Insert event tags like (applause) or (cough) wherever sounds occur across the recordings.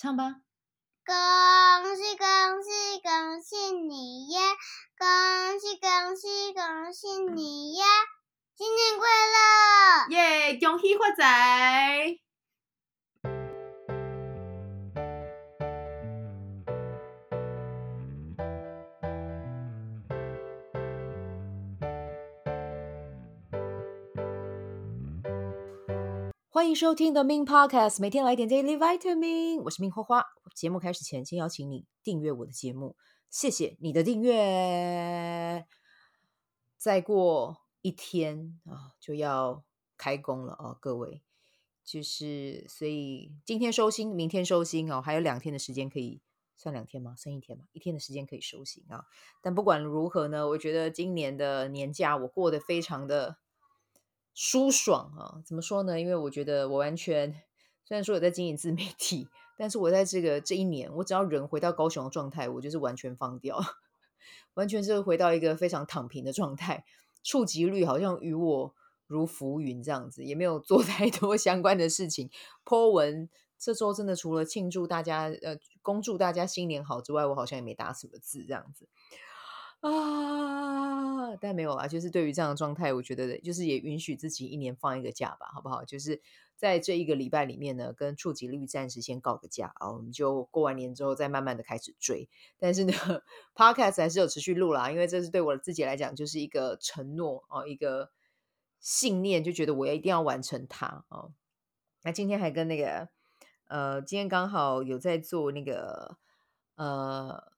唱吧。恭喜恭喜恭喜你呀！恭喜恭喜恭喜你呀！新年快乐！耶！恭喜发财！欢迎收听 The Min Podcast，每天来点 Daily Vitamin。我是命花花。节目开始前，先邀请你订阅我的节目，谢谢你的订阅。再过一天啊，就要开工了啊，各位，就是所以今天收心，明天收心哦，还有两天的时间可以算两天吗？剩一天吗？一天的时间可以收心啊。但不管如何呢，我觉得今年的年假我过得非常的。舒爽啊，怎么说呢？因为我觉得我完全虽然说有在经营自媒体，但是我在这个这一年，我只要人回到高雄的状态，我就是完全放掉，(laughs) 完全是回到一个非常躺平的状态，触及率好像与我如浮云这样子，也没有做 (laughs) 太多相关的事情。po 文这周真的除了庆祝大家呃，恭祝大家新年好之外，我好像也没打什么字这样子。啊，但没有啊，就是对于这样的状态，我觉得就是也允许自己一年放一个假吧，好不好？就是在这一个礼拜里面呢，跟触及率暂时先告个假啊，我们就过完年之后再慢慢的开始追。但是呢，Podcast 还是有持续录啦，因为这是对我自己来讲就是一个承诺啊，一个信念，就觉得我要一定要完成它啊。那今天还跟那个呃，今天刚好有在做那个呃。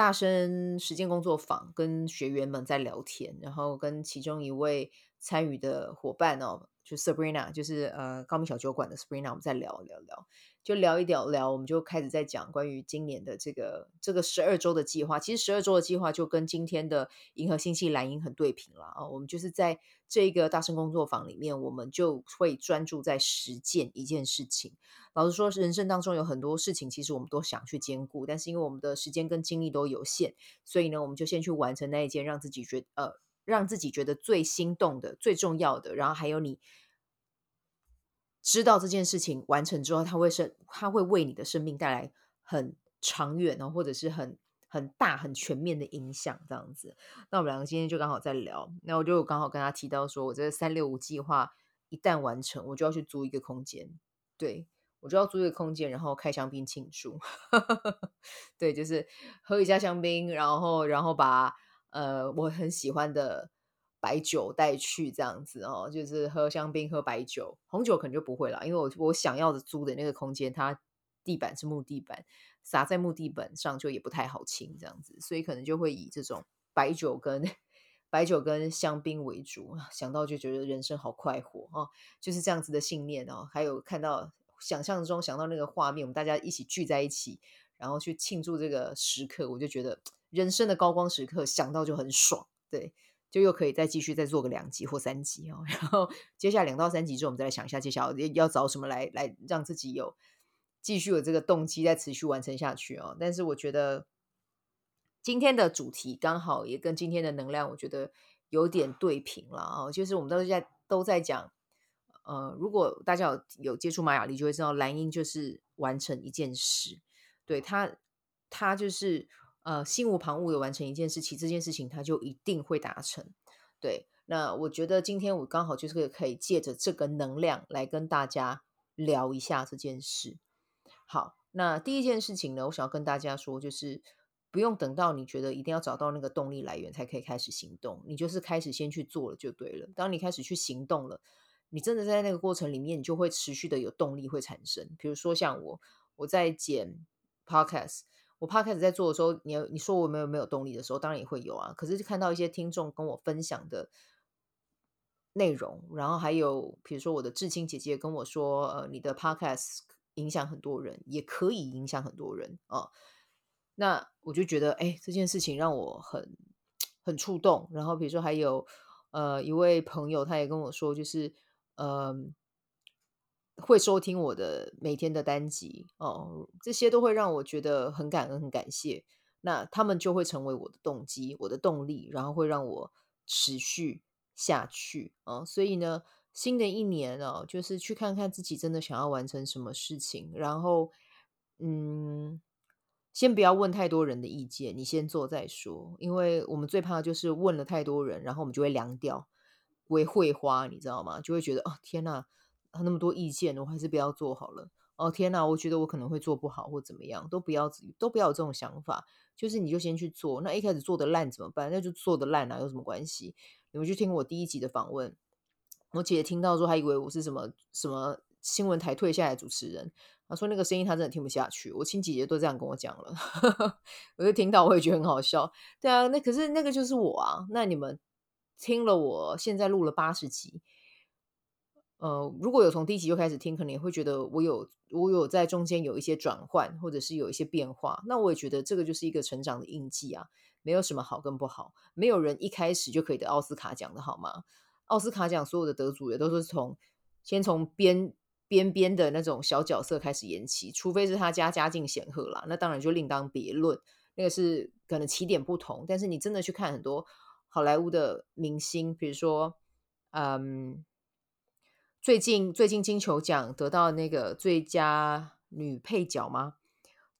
大声实践工作坊跟学员们在聊天，然后跟其中一位参与的伙伴哦，就 Sabrina，就是呃高明小酒馆的 Sabrina，我们在聊聊聊，就聊一聊聊，我们就开始在讲关于今年的这个这个十二周的计划。其实十二周的计划就跟今天的银河星系蓝银很对平了啊。我们就是在这个大声工作坊里面，我们就会专注在实践一件事情。老实说，人生当中有很多事情，其实我们都想去兼顾，但是因为我们的时间跟精力都有限，所以呢，我们就先去完成那一件让自己觉得呃，让自己觉得最心动的、最重要的。然后还有你知道这件事情完成之后，它会生，它会为你的生命带来很长远哦，或者是很很大、很全面的影响。这样子，那我们两个今天就刚好在聊，那我就刚好跟他提到说，我这个三六五计划一旦完成，我就要去租一个空间，对。我就要租一个空间，然后开香槟庆祝。(laughs) 对，就是喝一下香槟，然后然后把呃我很喜欢的白酒带去，这样子哦，就是喝香槟、喝白酒，红酒可能就不会了，因为我我想要的租的那个空间，它地板是木地板，洒在木地板上就也不太好清，这样子，所以可能就会以这种白酒跟白酒跟香槟为主。想到就觉得人生好快活哦，就是这样子的信念哦，还有看到。想象中想到那个画面，我们大家一起聚在一起，然后去庆祝这个时刻，我就觉得人生的高光时刻，想到就很爽。对，就又可以再继续再做个两集或三集哦。(laughs) 然后接下来两到三集之后，我们再来想一下接下来要找什么来来让自己有继续有这个动机再持续完成下去哦。但是我觉得今天的主题刚好也跟今天的能量，我觉得有点对平了啊、哦。就是我们都在都在讲。呃，如果大家有有接触马雅历，就会知道蓝鹰就是完成一件事，对他，他就是呃心无旁骛的完成一件事情，这件事情他就一定会达成。对，那我觉得今天我刚好就是可以借着这个能量来跟大家聊一下这件事。好，那第一件事情呢，我想要跟大家说，就是不用等到你觉得一定要找到那个动力来源才可以开始行动，你就是开始先去做了就对了。当你开始去行动了。你真的在那个过程里面，你就会持续的有动力会产生。比如说像我，我在剪 podcast，我 podcast 在做的时候，你你说我没有没有动力的时候，当然也会有啊。可是看到一些听众跟我分享的内容，然后还有比如说我的至亲姐姐跟我说，呃，你的 podcast 影响很多人，也可以影响很多人啊，那我就觉得，哎，这件事情让我很很触动。然后比如说还有呃一位朋友，他也跟我说，就是。嗯，会收听我的每天的单集哦，这些都会让我觉得很感恩、很感谢。那他们就会成为我的动机、我的动力，然后会让我持续下去啊。所以呢，新的一年哦，就是去看看自己真的想要完成什么事情，然后嗯，先不要问太多人的意见，你先做再说，因为我们最怕就是问了太多人，然后我们就会凉掉，会会花，你知道吗？就会觉得哦，天哪，他那么多意见，我还是不要做好了。哦，天哪，我觉得我可能会做不好或怎么样，都不要都不要有这种想法，就是你就先去做。那一开始做的烂怎么办？那就做的烂啊，有什么关系？你们去听我第一集的访问，我姐姐听到说，还以为我是什么什么新闻台退下来的主持人。她说那个声音她真的听不下去。我亲姐姐都这样跟我讲了，(laughs) 我就听到我也觉得很好笑。对啊，那可是那个就是我啊。那你们听了我现在录了八十集，呃，如果有从第一集就开始听，可能也会觉得我有我有在中间有一些转换，或者是有一些变化。那我也觉得这个就是一个成长的印记啊，没有什么好跟不好，没有人一开始就可以得奥斯卡奖的好吗？奥斯卡奖所有的得主也都是从先从编。边边的那种小角色开始演起，除非是他家家境显赫啦，那当然就另当别论。那个是可能起点不同，但是你真的去看很多好莱坞的明星，比如说，嗯，最近最近金球奖得到那个最佳女配角吗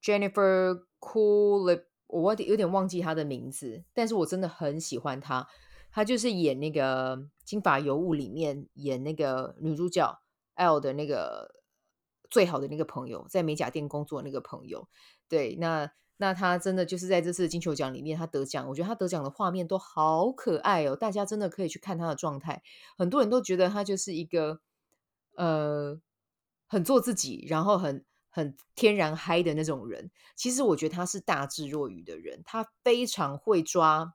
？Jennifer Coolip 我有点忘记她的名字，但是我真的很喜欢她。她就是演那个《金发尤物》里面演那个女主角。L 的那个最好的那个朋友，在美甲店工作那个朋友，对，那那她真的就是在这次金球奖里面，她得奖，我觉得她得奖的画面都好可爱哦，大家真的可以去看她的状态。很多人都觉得她就是一个呃很做自己，然后很很天然嗨的那种人。其实我觉得他是大智若愚的人，他非常会抓，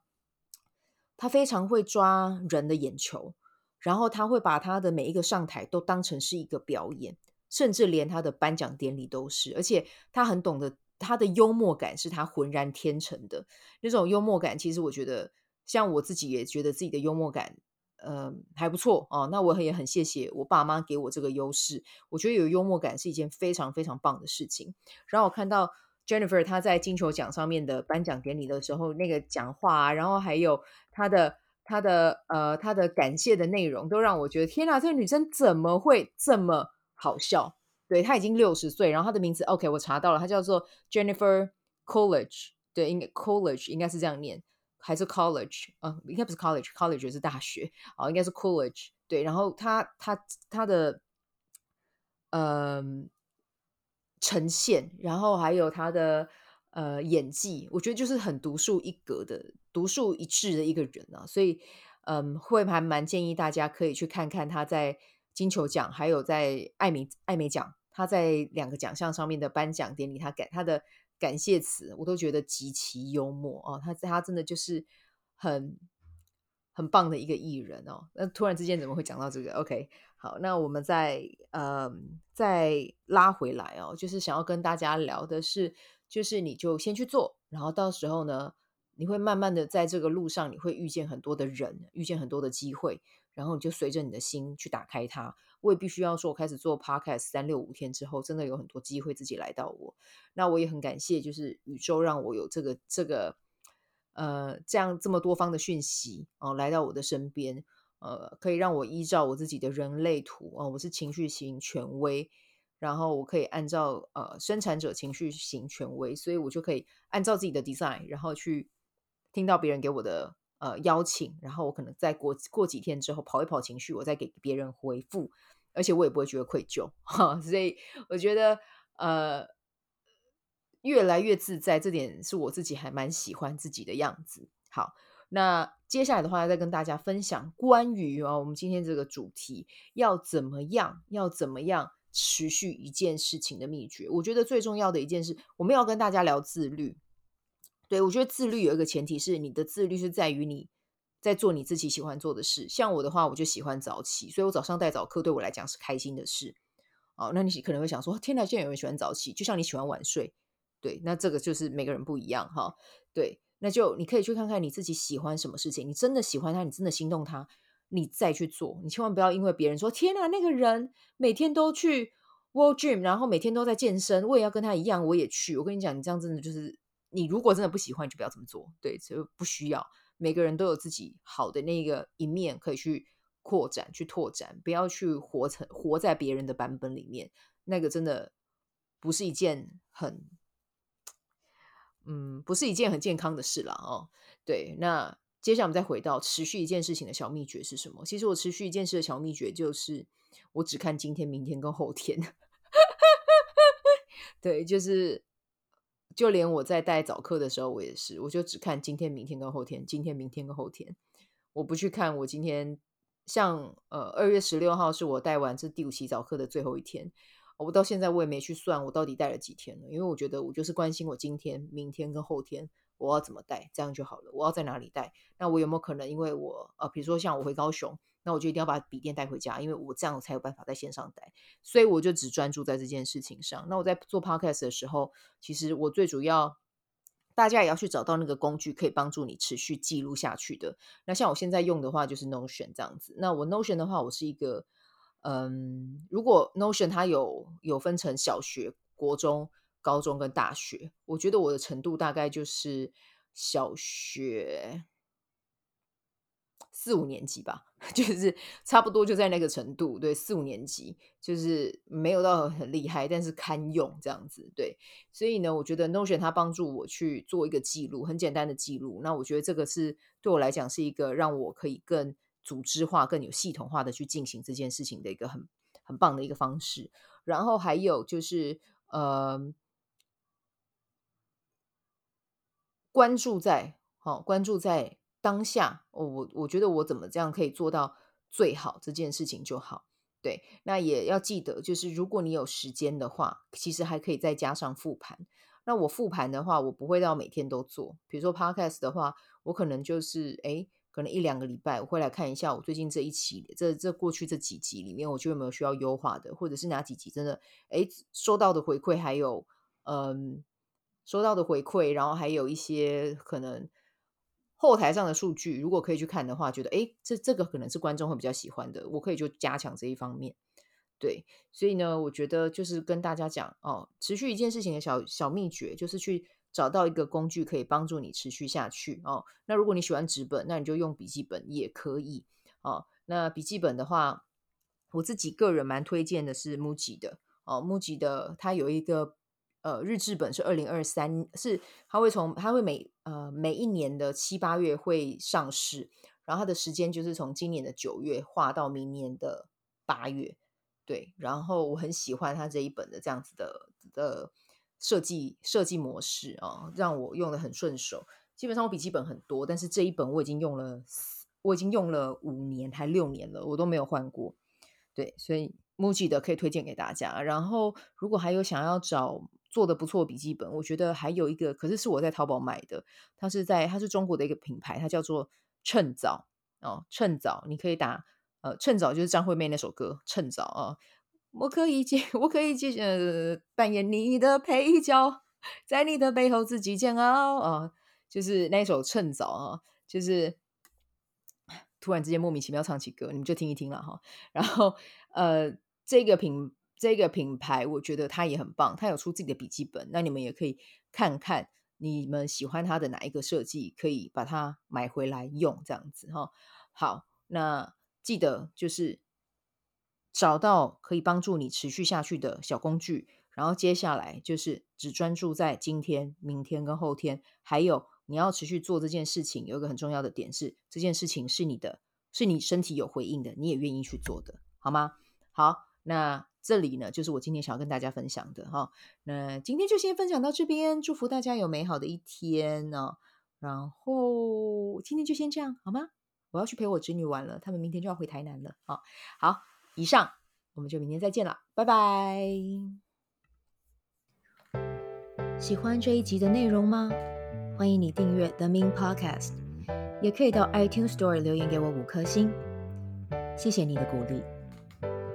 他非常会抓人的眼球。然后他会把他的每一个上台都当成是一个表演，甚至连他的颁奖典礼都是。而且他很懂得他的幽默感是他浑然天成的那种幽默感。其实我觉得，像我自己也觉得自己的幽默感，呃，还不错哦。那我也很谢谢我爸妈给我这个优势。我觉得有幽默感是一件非常非常棒的事情。然后我看到 Jennifer 她在金球奖上面的颁奖典礼的时候，那个讲话啊，然后还有她的。她的呃，她的感谢的内容都让我觉得天哪，这个女生怎么会这么好笑？对，她已经六十岁，然后她的名字 OK，我查到了，她叫做 Jennifer Coolidge，对，应该 College 应该是这样念，还是 College 啊、呃？应该不是 College，College 是大学、哦，应该是 college。对，然后他他他的嗯、呈现，然后还有他的。呃，演技我觉得就是很独树一格的、独树一帜的一个人啊，所以嗯，会还蛮建议大家可以去看看他在金球奖，还有在艾美艾美奖，他在两个奖项上面的颁奖典礼，他感他的感谢词，我都觉得极其幽默哦，他他真的就是很很棒的一个艺人哦。那突然之间怎么会讲到这个？OK，好，那我们再嗯再拉回来哦，就是想要跟大家聊的是。就是你就先去做，然后到时候呢，你会慢慢的在这个路上，你会遇见很多的人，遇见很多的机会，然后你就随着你的心去打开它。我也必须要说，我开始做 podcast 三六五天之后，真的有很多机会自己来到我。那我也很感谢，就是宇宙让我有这个这个呃这样这么多方的讯息哦、来到我的身边，呃，可以让我依照我自己的人类图哦、我是情绪型权威。然后我可以按照呃生产者情绪型权威，所以我就可以按照自己的 design，然后去听到别人给我的呃邀请，然后我可能再过过几天之后跑一跑情绪，我再给别人回复，而且我也不会觉得愧疚哈。(laughs) 所以我觉得呃越来越自在，这点是我自己还蛮喜欢自己的样子。好，那接下来的话再跟大家分享关于啊、我们今天这个主题要怎么样，要怎么样。持续一件事情的秘诀，我觉得最重要的一件事，我们要跟大家聊自律。对，我觉得自律有一个前提是，你的自律是在于你在做你自己喜欢做的事。像我的话，我就喜欢早起，所以我早上带早课对我来讲是开心的事。哦，那你可能会想说，天哪，现在有人喜欢早起，就像你喜欢晚睡。对，那这个就是每个人不一样哈。对，那就你可以去看看你自己喜欢什么事情，你真的喜欢它，你真的心动它。你再去做，你千万不要因为别人说天哪，那个人每天都去 World Gym，然后每天都在健身，我也要跟他一样，我也去。我跟你讲，你这样真的就是，你如果真的不喜欢，就不要这么做。对，就不需要。每个人都有自己好的那个一面可以去扩展、去拓展，不要去活成活在别人的版本里面，那个真的不是一件很，嗯，不是一件很健康的事了哦。对，那接下来我们再回到持续一件事情的小秘诀是什么？其实我持续一件事的小秘诀就是，我只看今天、明天跟后天。(laughs) 对，就是，就连我在带早课的时候，我也是，我就只看今天、明天跟后天，今天、明天跟后天，我不去看我今天。像呃，二月十六号是我带完这第五期早课的最后一天，我到现在我也没去算我到底带了几天了，因为我觉得我就是关心我今天、明天跟后天我要怎么带，这样就好了。我要在哪里带？那我有没有可能因为我呃，比如说像我回高雄，那我就一定要把笔电带回家，因为我这样才有办法在线上待，所以我就只专注在这件事情上。那我在做 podcast 的时候，其实我最主要。大家也要去找到那个工具，可以帮助你持续记录下去的。那像我现在用的话，就是 Notion 这样子。那我 Notion 的话，我是一个，嗯，如果 Notion 它有有分成小学、国中、高中跟大学，我觉得我的程度大概就是小学。四五年级吧，(laughs) 就是差不多就在那个程度，对，四五年级就是没有到很厉害，但是堪用这样子，对。所以呢，我觉得 Notion 它帮助我去做一个记录，很简单的记录。那我觉得这个是对我来讲是一个让我可以更组织化、更有系统化的去进行这件事情的一个很很棒的一个方式。然后还有就是呃，关注在好、哦，关注在。当下，我我觉得我怎么这样可以做到最好这件事情就好。对，那也要记得，就是如果你有时间的话，其实还可以再加上复盘。那我复盘的话，我不会到每天都做。比如说 Podcast 的话，我可能就是诶，可能一两个礼拜我会来看一下我最近这一期，这这过去这几集里面，我觉得有没有需要优化的，或者是哪几集真的诶收到的回馈还有嗯收到的回馈，然后还有一些可能。后台上的数据，如果可以去看的话，觉得诶，这这个可能是观众会比较喜欢的，我可以就加强这一方面。对，所以呢，我觉得就是跟大家讲哦，持续一件事情的小小秘诀，就是去找到一个工具可以帮助你持续下去哦。那如果你喜欢纸本，那你就用笔记本也可以哦。那笔记本的话，我自己个人蛮推荐的是 Muji 的哦，Muji 的它有一个。呃，日志本是二零二三，是它会从它会每呃每一年的七八月会上市，然后它的时间就是从今年的九月画到明年的八月，对，然后我很喜欢它这一本的这样子的的设计设计模式啊，让我用得很顺手。基本上我笔记本很多，但是这一本我已经用了，我已经用了五年还六年了，我都没有换过。对，所以 Muji 的可以推荐给大家。然后如果还有想要找。做的不错笔记本，我觉得还有一个，可是是我在淘宝买的，它是在它是中国的一个品牌，它叫做趁早哦，趁早你可以打呃趁早就是张惠妹那首歌趁早啊，我可以接我可以接呃扮演你的配角，在你的背后自己煎熬啊，就是那首趁早啊，就是突然之间莫名其妙唱起歌，你们就听一听了哈，然后呃这个品。这个品牌我觉得它也很棒，它有出自己的笔记本，那你们也可以看看你们喜欢它的哪一个设计，可以把它买回来用，这样子哈。好，那记得就是找到可以帮助你持续下去的小工具，然后接下来就是只专注在今天、明天跟后天，还有你要持续做这件事情，有一个很重要的点是，这件事情是你的，是你身体有回应的，你也愿意去做的，好吗？好，那。这里呢，就是我今天想要跟大家分享的哈。那今天就先分享到这边，祝福大家有美好的一天呢。然后今天就先这样好吗？我要去陪我侄女玩了，他们明天就要回台南了。好，好，以上我们就明天再见了，拜拜。喜欢这一集的内容吗？欢迎你订阅 The Min Podcast，也可以到 iTunes Store 留言给我五颗星，谢谢你的鼓励。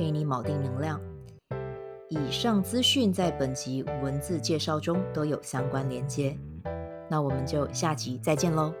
给你锚定能量。以上资讯在本集文字介绍中都有相关连接。那我们就下集再见喽。